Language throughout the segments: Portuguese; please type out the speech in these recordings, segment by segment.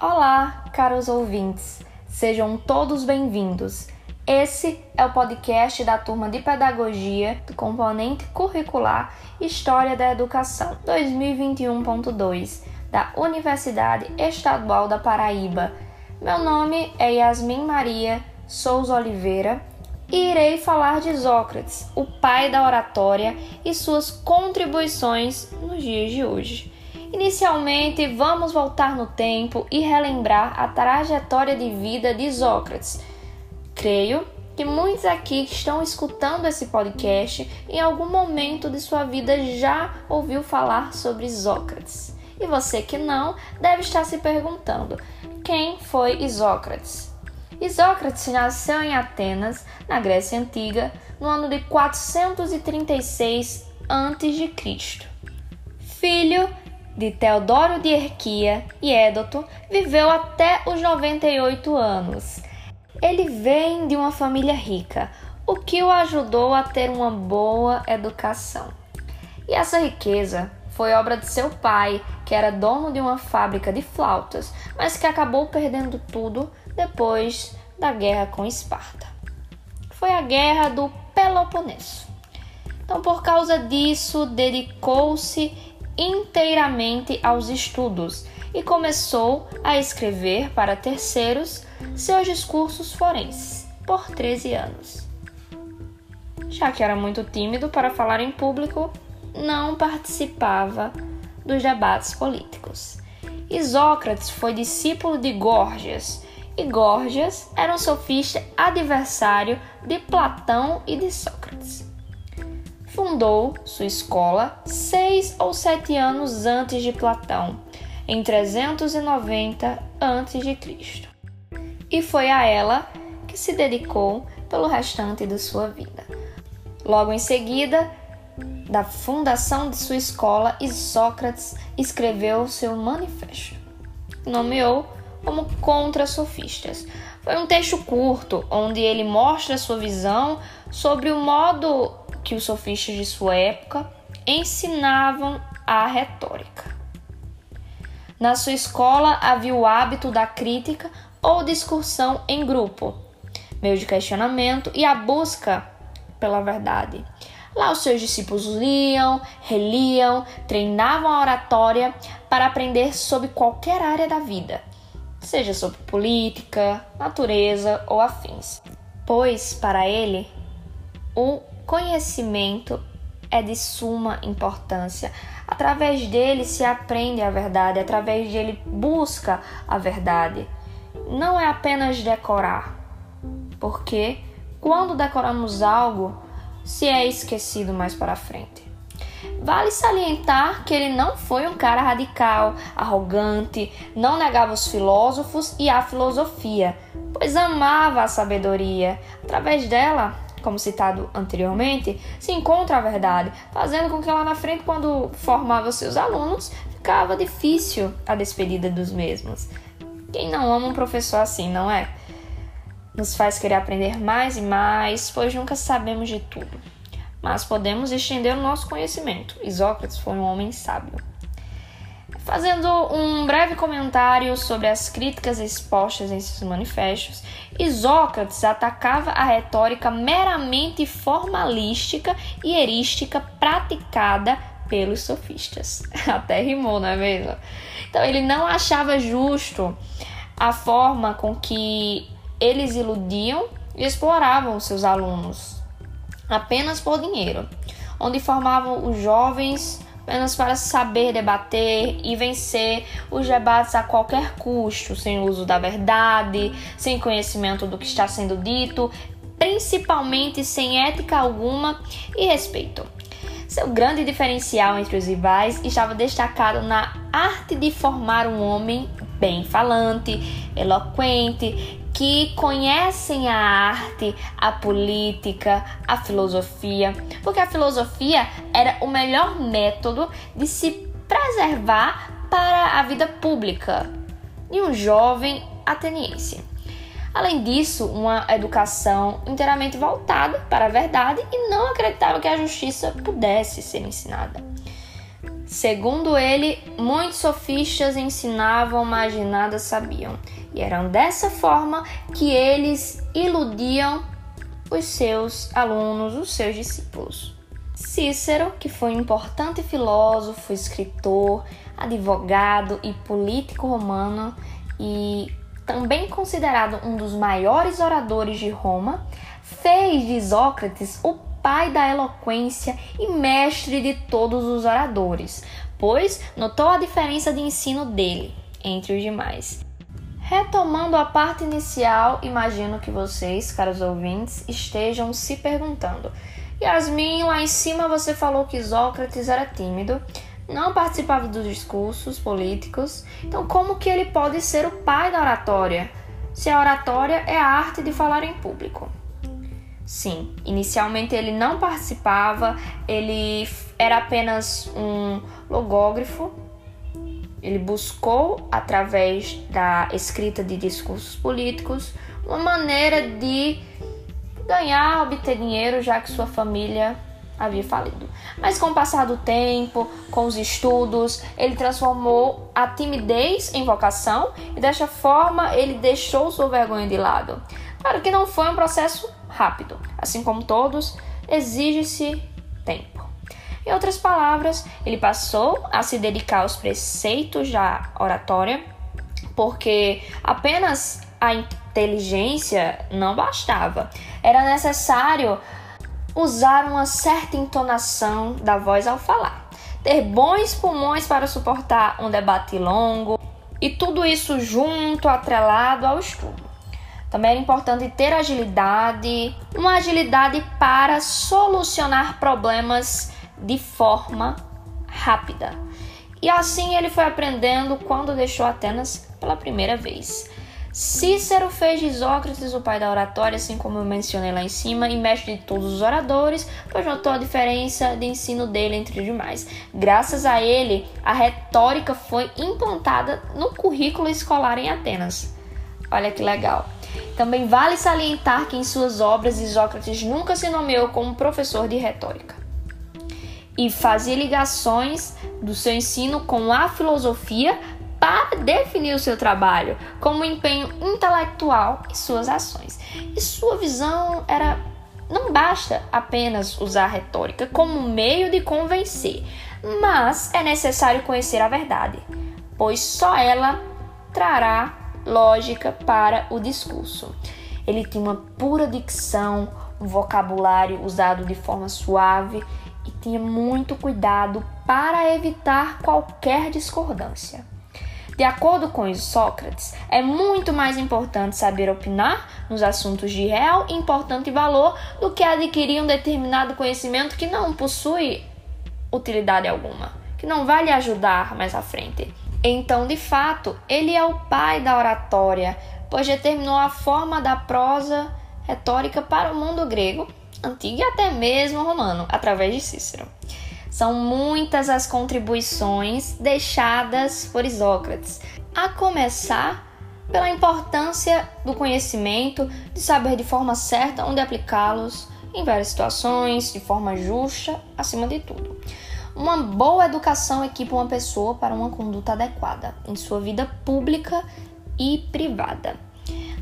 Olá, caros ouvintes, sejam todos bem-vindos. Esse é o podcast da turma de Pedagogia do componente curricular História da Educação 2021.2 da Universidade Estadual da Paraíba. Meu nome é Yasmin Maria Souza Oliveira e irei falar de Sócrates, o pai da oratória e suas contribuições nos dias de hoje. Inicialmente, vamos voltar no tempo e relembrar a trajetória de vida de Sócrates. Creio que muitos aqui que estão escutando esse podcast em algum momento de sua vida já ouviu falar sobre Sócrates. E você que não deve estar se perguntando: quem foi Isócrates? Isócrates nasceu em Atenas, na Grécia Antiga, no ano de 436 a.C. Filho de Teodoro de Erquia e Édoto, viveu até os 98 anos. Ele vem de uma família rica, o que o ajudou a ter uma boa educação. E essa riqueza foi obra de seu pai, que era dono de uma fábrica de flautas, mas que acabou perdendo tudo depois da guerra com Esparta. Foi a guerra do Peloponeso. Então, por causa disso, dedicou-se inteiramente aos estudos e começou a escrever para terceiros seus discursos forenses por 13 anos. Já que era muito tímido para falar em público, não participava dos debates políticos. Isócrates foi discípulo de Górgias, e Górgias era um sofista adversário de Platão e de Sócrates fundou sua escola seis ou sete anos antes de Platão, em 390 a.C. E foi a ela que se dedicou pelo restante de sua vida. Logo em seguida, da fundação de sua escola, Sócrates escreveu seu manifesto. Nomeou como contra-sofistas. Foi um texto curto onde ele mostra sua visão sobre o modo que os sofistas de sua época ensinavam a retórica. Na sua escola havia o hábito da crítica ou discussão em grupo, meio de questionamento e a busca pela verdade. Lá os seus discípulos liam, reliam, treinavam a oratória para aprender sobre qualquer área da vida, seja sobre política, natureza ou afins. Pois, para ele, o conhecimento é de suma importância. Através dele se aprende a verdade, através dele busca a verdade. Não é apenas decorar, porque quando decoramos algo, se é esquecido mais para frente. Vale salientar que ele não foi um cara radical, arrogante, não negava os filósofos e a filosofia, pois amava a sabedoria. Através dela, como citado anteriormente, se encontra a verdade, fazendo com que lá na frente, quando formava seus alunos, ficava difícil a despedida dos mesmos. Quem não ama um professor assim, não é? Nos faz querer aprender mais e mais, pois nunca sabemos de tudo. Mas podemos estender o nosso conhecimento. Isócrates foi um homem sábio. Fazendo um breve comentário sobre as críticas expostas em seus manifestos, Isócrates atacava a retórica meramente formalística e erística praticada pelos sofistas. Até rimou, não é mesmo? Então ele não achava justo a forma com que eles iludiam e exploravam seus alunos apenas por dinheiro, onde formavam os jovens apenas para saber debater e vencer os debates a qualquer custo, sem uso da verdade, sem conhecimento do que está sendo dito, principalmente sem ética alguma e respeito. Seu grande diferencial entre os rivais estava destacado na arte de formar um homem bem falante, eloquente, que conhecem a arte, a política, a filosofia, porque a filosofia era o melhor método de se preservar para a vida pública de um jovem ateniense. Além disso, uma educação inteiramente voltada para a verdade e não acreditava que a justiça pudesse ser ensinada. Segundo ele, muitos sofistas ensinavam, mas de nada sabiam. E eram dessa forma que eles iludiam os seus alunos, os seus discípulos. Cícero, que foi um importante filósofo, escritor, advogado e político romano e também considerado um dos maiores oradores de Roma, fez de Sócrates o pai da eloquência e mestre de todos os oradores, pois notou a diferença de ensino dele entre os demais. Retomando a parte inicial, imagino que vocês, caros ouvintes, estejam se perguntando: Yasmin, lá em cima você falou que Sócrates era tímido, não participava dos discursos políticos, então como que ele pode ser o pai da oratória? Se a oratória é a arte de falar em público. Sim, inicialmente ele não participava, ele era apenas um logógrafo. Ele buscou, através da escrita de discursos políticos, uma maneira de ganhar, obter dinheiro, já que sua família havia falido. Mas com o passar do tempo, com os estudos, ele transformou a timidez em vocação e desta forma ele deixou sua vergonha de lado. Claro que não foi um processo rápido. Assim como todos, exige-se tempo. Em outras palavras, ele passou a se dedicar aos preceitos da oratória, porque apenas a inteligência não bastava. Era necessário usar uma certa entonação da voz ao falar, ter bons pulmões para suportar um debate longo e tudo isso junto, atrelado ao estudo. Também era importante ter agilidade, uma agilidade para solucionar problemas de forma rápida. E assim ele foi aprendendo quando deixou Atenas pela primeira vez. Cícero fez de Sócrates o pai da oratória, assim como eu mencionei lá em cima, e mestre de todos os oradores, pois notou a diferença de ensino dele entre os demais. Graças a ele, a retórica foi implantada no currículo escolar em Atenas. Olha que legal. Também vale salientar que em suas obras Isócrates nunca se nomeou como professor de retórica e fazia ligações do seu ensino com a filosofia para definir o seu trabalho, como empenho intelectual e suas ações. E sua visão era não basta apenas usar a retórica como meio de convencer, mas é necessário conhecer a verdade, pois só ela trará lógica para o discurso. Ele tinha uma pura dicção, um vocabulário usado de forma suave e tinha muito cuidado para evitar qualquer discordância. De acordo com Sócrates, é muito mais importante saber opinar nos assuntos de real importante valor do que adquirir um determinado conhecimento que não possui utilidade alguma, que não vai lhe ajudar mais à frente. Então, de fato, ele é o pai da oratória, pois determinou a forma da prosa retórica para o mundo grego, antigo e até mesmo romano, através de Cícero. São muitas as contribuições deixadas por Isócrates, a começar pela importância do conhecimento, de saber de forma certa onde aplicá-los em várias situações, de forma justa, acima de tudo. Uma boa educação equipa uma pessoa para uma conduta adequada em sua vida pública e privada.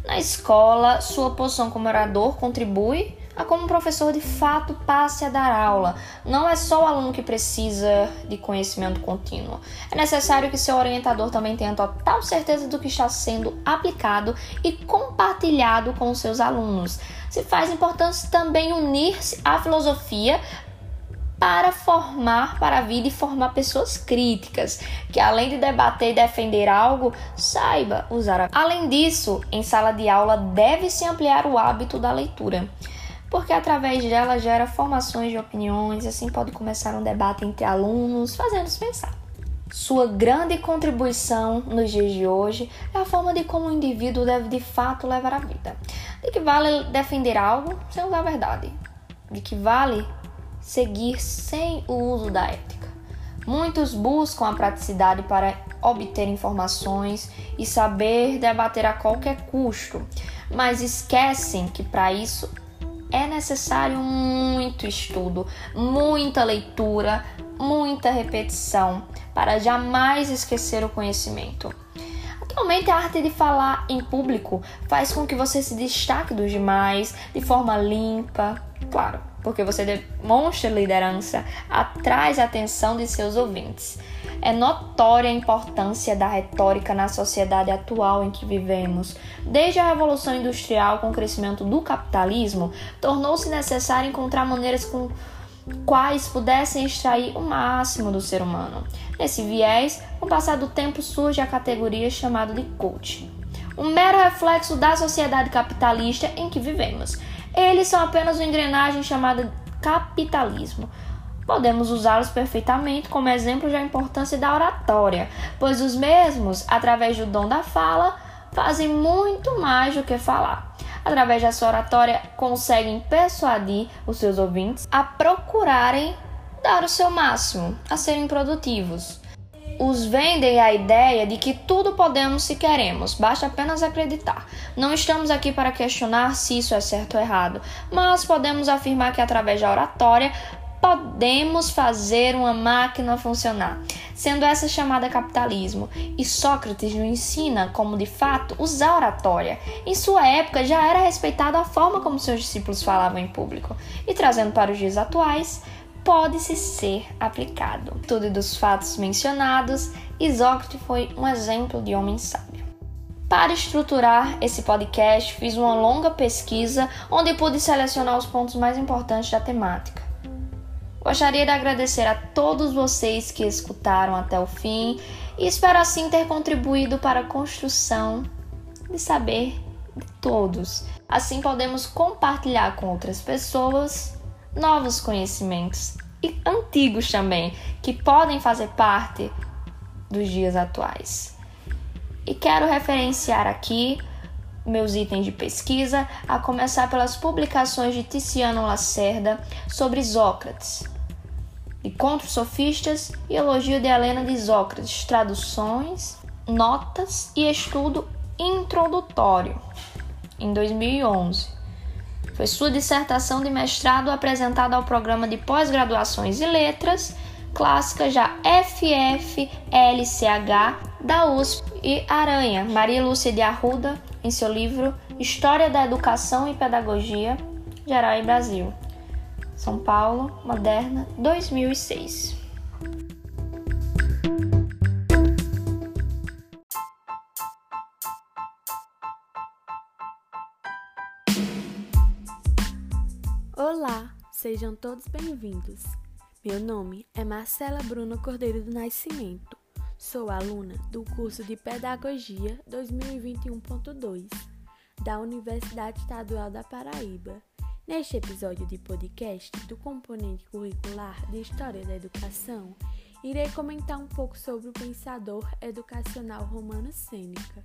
Na escola, sua posição como orador contribui a como o professor de fato passe a dar aula. Não é só o aluno que precisa de conhecimento contínuo. É necessário que seu orientador também tenha total certeza do que está sendo aplicado e compartilhado com seus alunos. Se faz importante também unir-se à filosofia para formar para a vida e formar pessoas críticas, que além de debater e defender algo, saiba usar. A... Além disso, em sala de aula deve-se ampliar o hábito da leitura, porque através dela gera formações de opiniões e assim pode começar um debate entre alunos, fazendo-os pensar. Sua grande contribuição nos dias de hoje é a forma de como o indivíduo deve de fato levar a vida. De que vale defender algo sem usar a verdade. De que vale seguir sem o uso da ética. Muitos buscam a praticidade para obter informações e saber debater a qualquer custo, mas esquecem que para isso é necessário muito estudo, muita leitura, muita repetição para jamais esquecer o conhecimento. Atualmente, a arte de falar em público faz com que você se destaque dos demais de forma limpa, claro, porque você demonstra liderança, atrai a atenção de seus ouvintes. É notória a importância da retórica na sociedade atual em que vivemos. Desde a Revolução Industrial, com o crescimento do capitalismo, tornou-se necessário encontrar maneiras com quais pudessem extrair o máximo do ser humano. Nesse viés, com o passar do tempo surge a categoria chamada de coach, um mero reflexo da sociedade capitalista em que vivemos. Eles são apenas uma engrenagem chamada capitalismo. Podemos usá-los perfeitamente como exemplo da importância da oratória, pois os mesmos, através do dom da fala, fazem muito mais do que falar através da sua oratória, conseguem persuadir os seus ouvintes a procurarem dar o seu máximo, a serem produtivos. Os vendem a ideia de que tudo podemos se queremos, basta apenas acreditar. Não estamos aqui para questionar se isso é certo ou errado, mas podemos afirmar que através da oratória podemos fazer uma máquina funcionar, sendo essa chamada capitalismo. E Sócrates nos ensina como de fato usar oratória. Em sua época já era respeitada a forma como seus discípulos falavam em público, e trazendo para os dias atuais, pode-se ser aplicado. Tudo dos fatos mencionados, Isócrates foi um exemplo de homem sábio. Para estruturar esse podcast, fiz uma longa pesquisa onde pude selecionar os pontos mais importantes da temática. Gostaria de agradecer a todos vocês que escutaram até o fim e espero assim ter contribuído para a construção de saber de todos. Assim podemos compartilhar com outras pessoas novos conhecimentos e antigos também, que podem fazer parte dos dias atuais. E quero referenciar aqui meus itens de pesquisa, a começar pelas publicações de Tiziano Lacerda sobre Sócrates, de Contos Sofistas e Elogio de Helena de Sócrates, traduções, notas e estudo introdutório, em 2011. Foi sua dissertação de mestrado apresentada ao programa de pós-graduações e letras clássicas da FFLCH da USP e Aranha, Maria Lúcia de Arruda, em seu livro História da Educação e Pedagogia, Geral e Brasil. São Paulo, Moderna, 2006. Olá, sejam todos bem-vindos. Meu nome é Marcela Bruna Cordeiro do Nascimento. Sou aluna do curso de Pedagogia 2021.2 da Universidade Estadual da Paraíba Neste episódio de podcast do componente curricular de História da Educação, irei comentar um pouco sobre o pensador educacional romano Sêneca.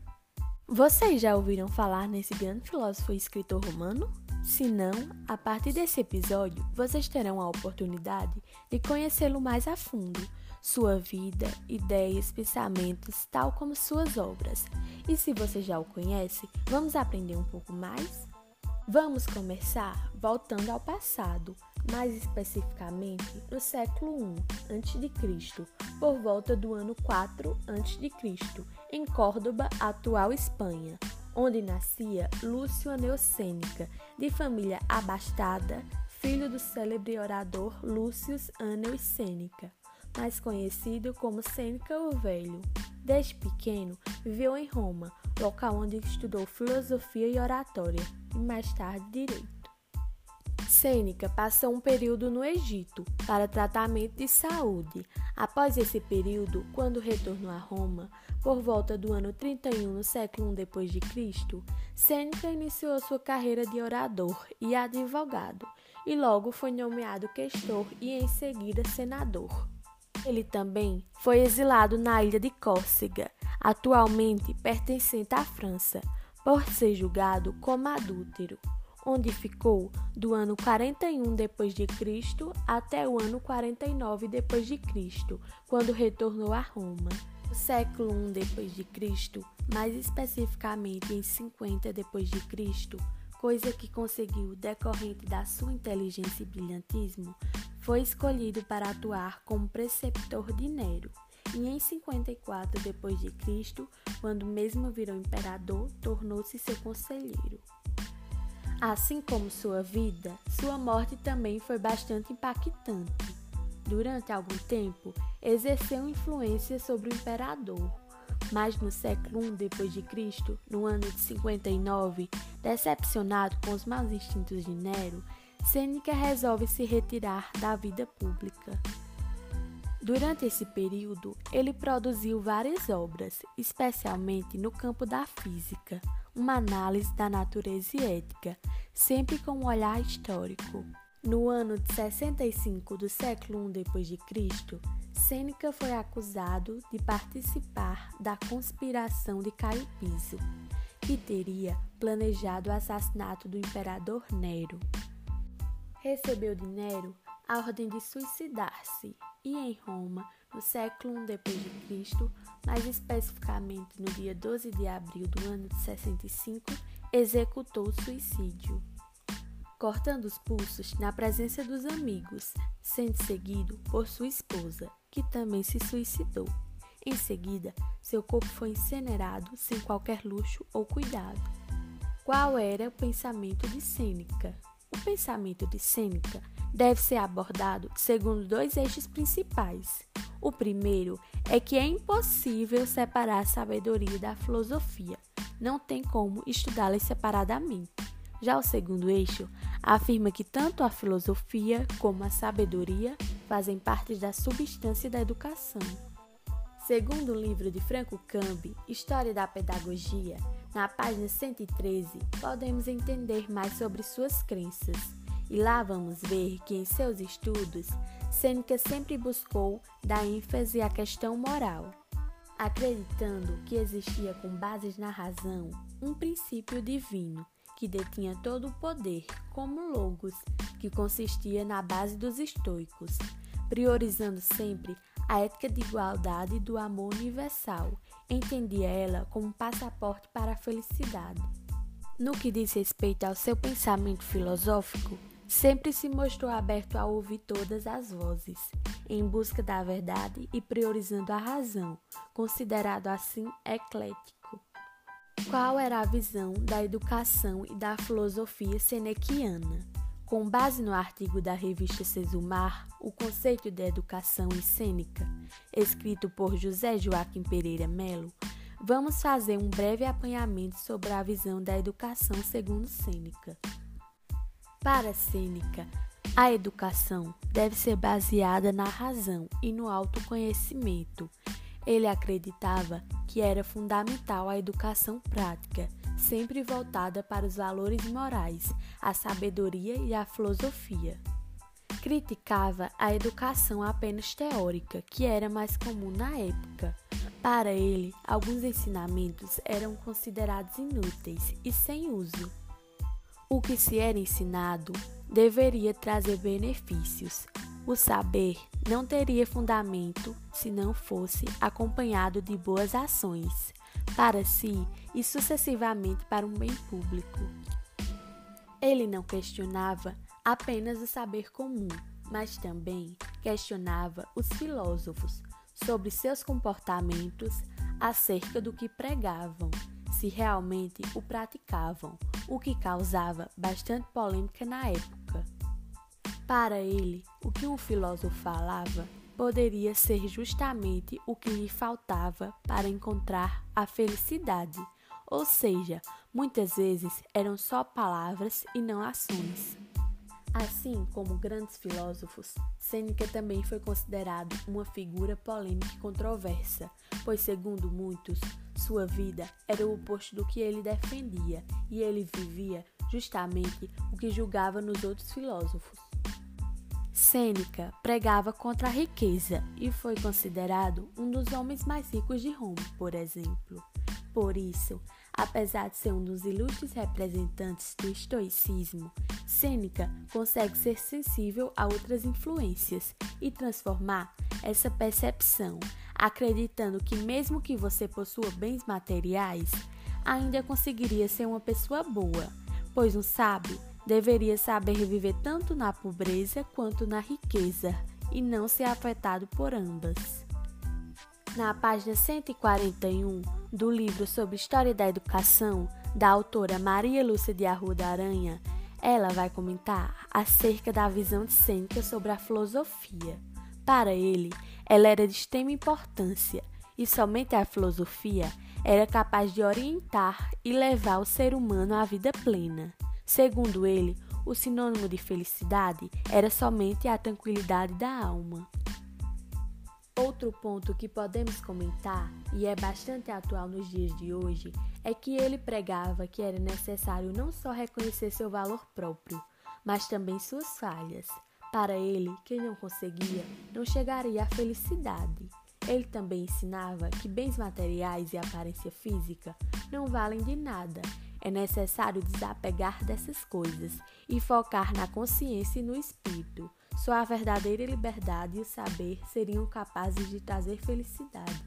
Vocês já ouviram falar nesse grande filósofo e escritor romano? Se não, a partir desse episódio, vocês terão a oportunidade de conhecê-lo mais a fundo, sua vida, ideias, pensamentos, tal como suas obras. E se você já o conhece, vamos aprender um pouco mais? Vamos começar voltando ao passado, mais especificamente no século I a.C., por volta do ano 4 a.C., em Córdoba, atual Espanha, onde nascia Lúcio Aneu Sêneca, de família abastada, filho do célebre orador Lúcio Aneu Sêneca, mais conhecido como Sêneca o Velho. Desde pequeno, viveu em Roma, local onde estudou filosofia e oratória, e mais tarde direito. Sêneca passou um período no Egito para tratamento de saúde. Após esse período, quando retornou a Roma, por volta do ano 31 no século I depois de Cristo, Sêneca iniciou sua carreira de orador e advogado, e logo foi nomeado questor e em seguida senador. Ele também foi exilado na ilha de Córcega, atualmente pertencente à França, por ser julgado como adúltero, onde ficou do ano 41 depois de Cristo até o ano 49 depois de Cristo, quando retornou a Roma. No século I depois de Cristo, mais especificamente em 50 depois de Cristo, coisa que conseguiu decorrente da sua inteligência e brilhantismo, foi escolhido para atuar como preceptor de Nero. E em 54 depois de Cristo, quando mesmo virou imperador, tornou-se seu conselheiro. Assim como sua vida, sua morte também foi bastante impactante. Durante algum tempo, exerceu influência sobre o imperador, mas no século I Cristo, no ano de 59, decepcionado com os maus instintos de Nero, Sêneca resolve se retirar da vida pública. Durante esse período, ele produziu várias obras, especialmente no campo da física, uma análise da natureza e ética, sempre com um olhar histórico. No ano de 65 do século I Cristo, Sêneca foi acusado de participar da conspiração de Caio Piso, que teria planejado o assassinato do imperador Nero. Recebeu de Nero a ordem de suicidar-se e em Roma, no século I Cristo, mais especificamente no dia 12 de abril do ano de 65, executou o suicídio, cortando os pulsos na presença dos amigos, sendo seguido por sua esposa, que também se suicidou. Em seguida, seu corpo foi incinerado sem qualquer luxo ou cuidado. Qual era o pensamento de Sêneca? O pensamento de Sêneca deve ser abordado segundo dois eixos principais. O primeiro é que é impossível separar a sabedoria da filosofia. Não tem como estudá-las separadamente. Já o segundo eixo afirma que tanto a filosofia como a sabedoria fazem parte da substância da educação. Segundo o livro de Franco Cambi, História da Pedagogia, na página 113, podemos entender mais sobre suas crenças. E lá vamos ver que em seus estudos, Sêneca sempre buscou dar ênfase à questão moral, acreditando que existia com bases na razão um princípio divino que detinha todo o poder, como Logos, que consistia na base dos estoicos, priorizando sempre a ética de igualdade e do amor universal. Entendia ela como um passaporte para a felicidade. No que diz respeito ao seu pensamento filosófico, sempre se mostrou aberto a ouvir todas as vozes, em busca da verdade e priorizando a razão, considerado assim eclético. Qual era a visão da educação e da filosofia senequiana? Com base no artigo da revista Sesumar, O Conceito de Educação e Cênica, escrito por José Joaquim Pereira Melo, vamos fazer um breve apanhamento sobre a visão da educação segundo Sêneca. Para Sêneca, a educação deve ser baseada na razão e no autoconhecimento. Ele acreditava que era fundamental a educação prática, sempre voltada para os valores morais, a sabedoria e a filosofia. Criticava a educação apenas teórica, que era mais comum na época. Para ele, alguns ensinamentos eram considerados inúteis e sem uso. O que se era ensinado deveria trazer benefícios. O saber não teria fundamento se não fosse acompanhado de boas ações, para si e sucessivamente para um bem público. Ele não questionava apenas o saber comum, mas também questionava os filósofos sobre seus comportamentos acerca do que pregavam se realmente o praticavam, o que causava bastante polêmica na época. Para ele, o que um filósofo falava poderia ser justamente o que lhe faltava para encontrar a felicidade, ou seja, muitas vezes eram só palavras e não ações. Assim como grandes filósofos, Sêneca também foi considerado uma figura polêmica e controversa, pois, segundo muitos, sua vida era o oposto do que ele defendia e ele vivia justamente o que julgava nos outros filósofos. Sêneca pregava contra a riqueza e foi considerado um dos homens mais ricos de Roma, por exemplo. Por isso, Apesar de ser um dos ilustres representantes do estoicismo, Sêneca consegue ser sensível a outras influências e transformar essa percepção, acreditando que, mesmo que você possua bens materiais, ainda conseguiria ser uma pessoa boa, pois um sábio deveria saber viver tanto na pobreza quanto na riqueza e não ser afetado por ambas. Na página 141 do livro sobre História da Educação, da autora Maria Lúcia de Arruda Aranha, ela vai comentar acerca da visão de Sêneca sobre a filosofia. Para ele, ela era de extrema importância e somente a filosofia era capaz de orientar e levar o ser humano à vida plena. Segundo ele, o sinônimo de felicidade era somente a tranquilidade da alma. Outro ponto que podemos comentar, e é bastante atual nos dias de hoje, é que ele pregava que era necessário não só reconhecer seu valor próprio, mas também suas falhas. Para ele, quem não conseguia não chegaria à felicidade. Ele também ensinava que bens materiais e aparência física não valem de nada. É necessário desapegar dessas coisas e focar na consciência e no espírito. Só a verdadeira liberdade e o saber seriam capazes de trazer felicidade.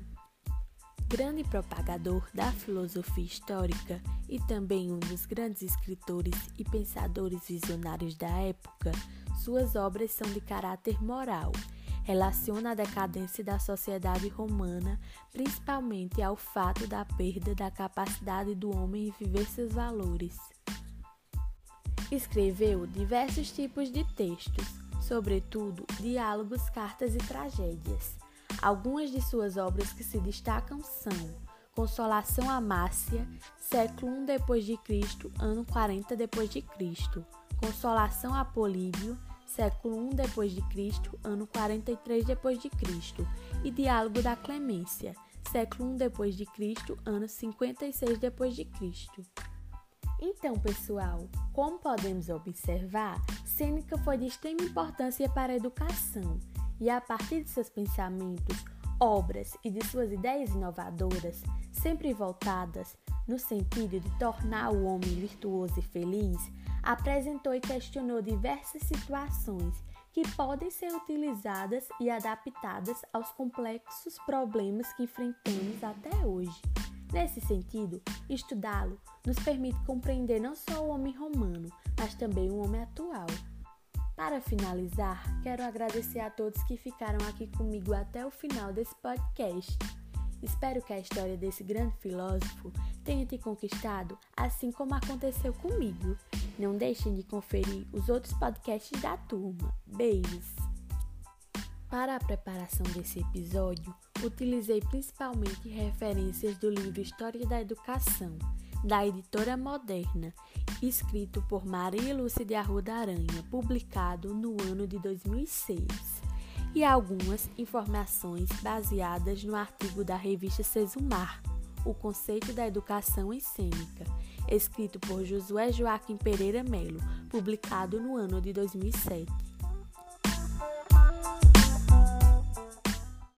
Grande propagador da filosofia histórica e também um dos grandes escritores e pensadores visionários da época, suas obras são de caráter moral relaciona a decadência da sociedade romana principalmente ao fato da perda da capacidade do homem em viver seus valores. Escreveu diversos tipos de textos, sobretudo diálogos, cartas e tragédias. Algumas de suas obras que se destacam são Consolação a Márcia, século I depois de Cristo, ano 40 depois de Cristo. Consolação a Políbio, século I depois de Cristo, ano 43 depois de Cristo, e Diálogo da Clemência, século I depois de Cristo, ano 56 depois de Cristo. Então, pessoal, como podemos observar, Sêneca foi de extrema importância para a educação, e a partir de seus pensamentos, obras e de suas ideias inovadoras, sempre voltadas no sentido de tornar o homem virtuoso e feliz, apresentou e questionou diversas situações que podem ser utilizadas e adaptadas aos complexos problemas que enfrentamos até hoje. Nesse sentido, estudá-lo nos permite compreender não só o homem romano, mas também o homem atual. Para finalizar, quero agradecer a todos que ficaram aqui comigo até o final desse podcast. Espero que a história desse grande filósofo tenha te conquistado, assim como aconteceu comigo. Não deixem de conferir os outros podcasts da turma. Beijos! Para a preparação desse episódio, utilizei principalmente referências do livro História da Educação, da editora Moderna, escrito por Maria Lúcia de Arruda Aranha, publicado no ano de 2006, e algumas informações baseadas no artigo da revista Sesumar, O Conceito da Educação Cênica, escrito por Josué Joaquim Pereira Melo, publicado no ano de 2007.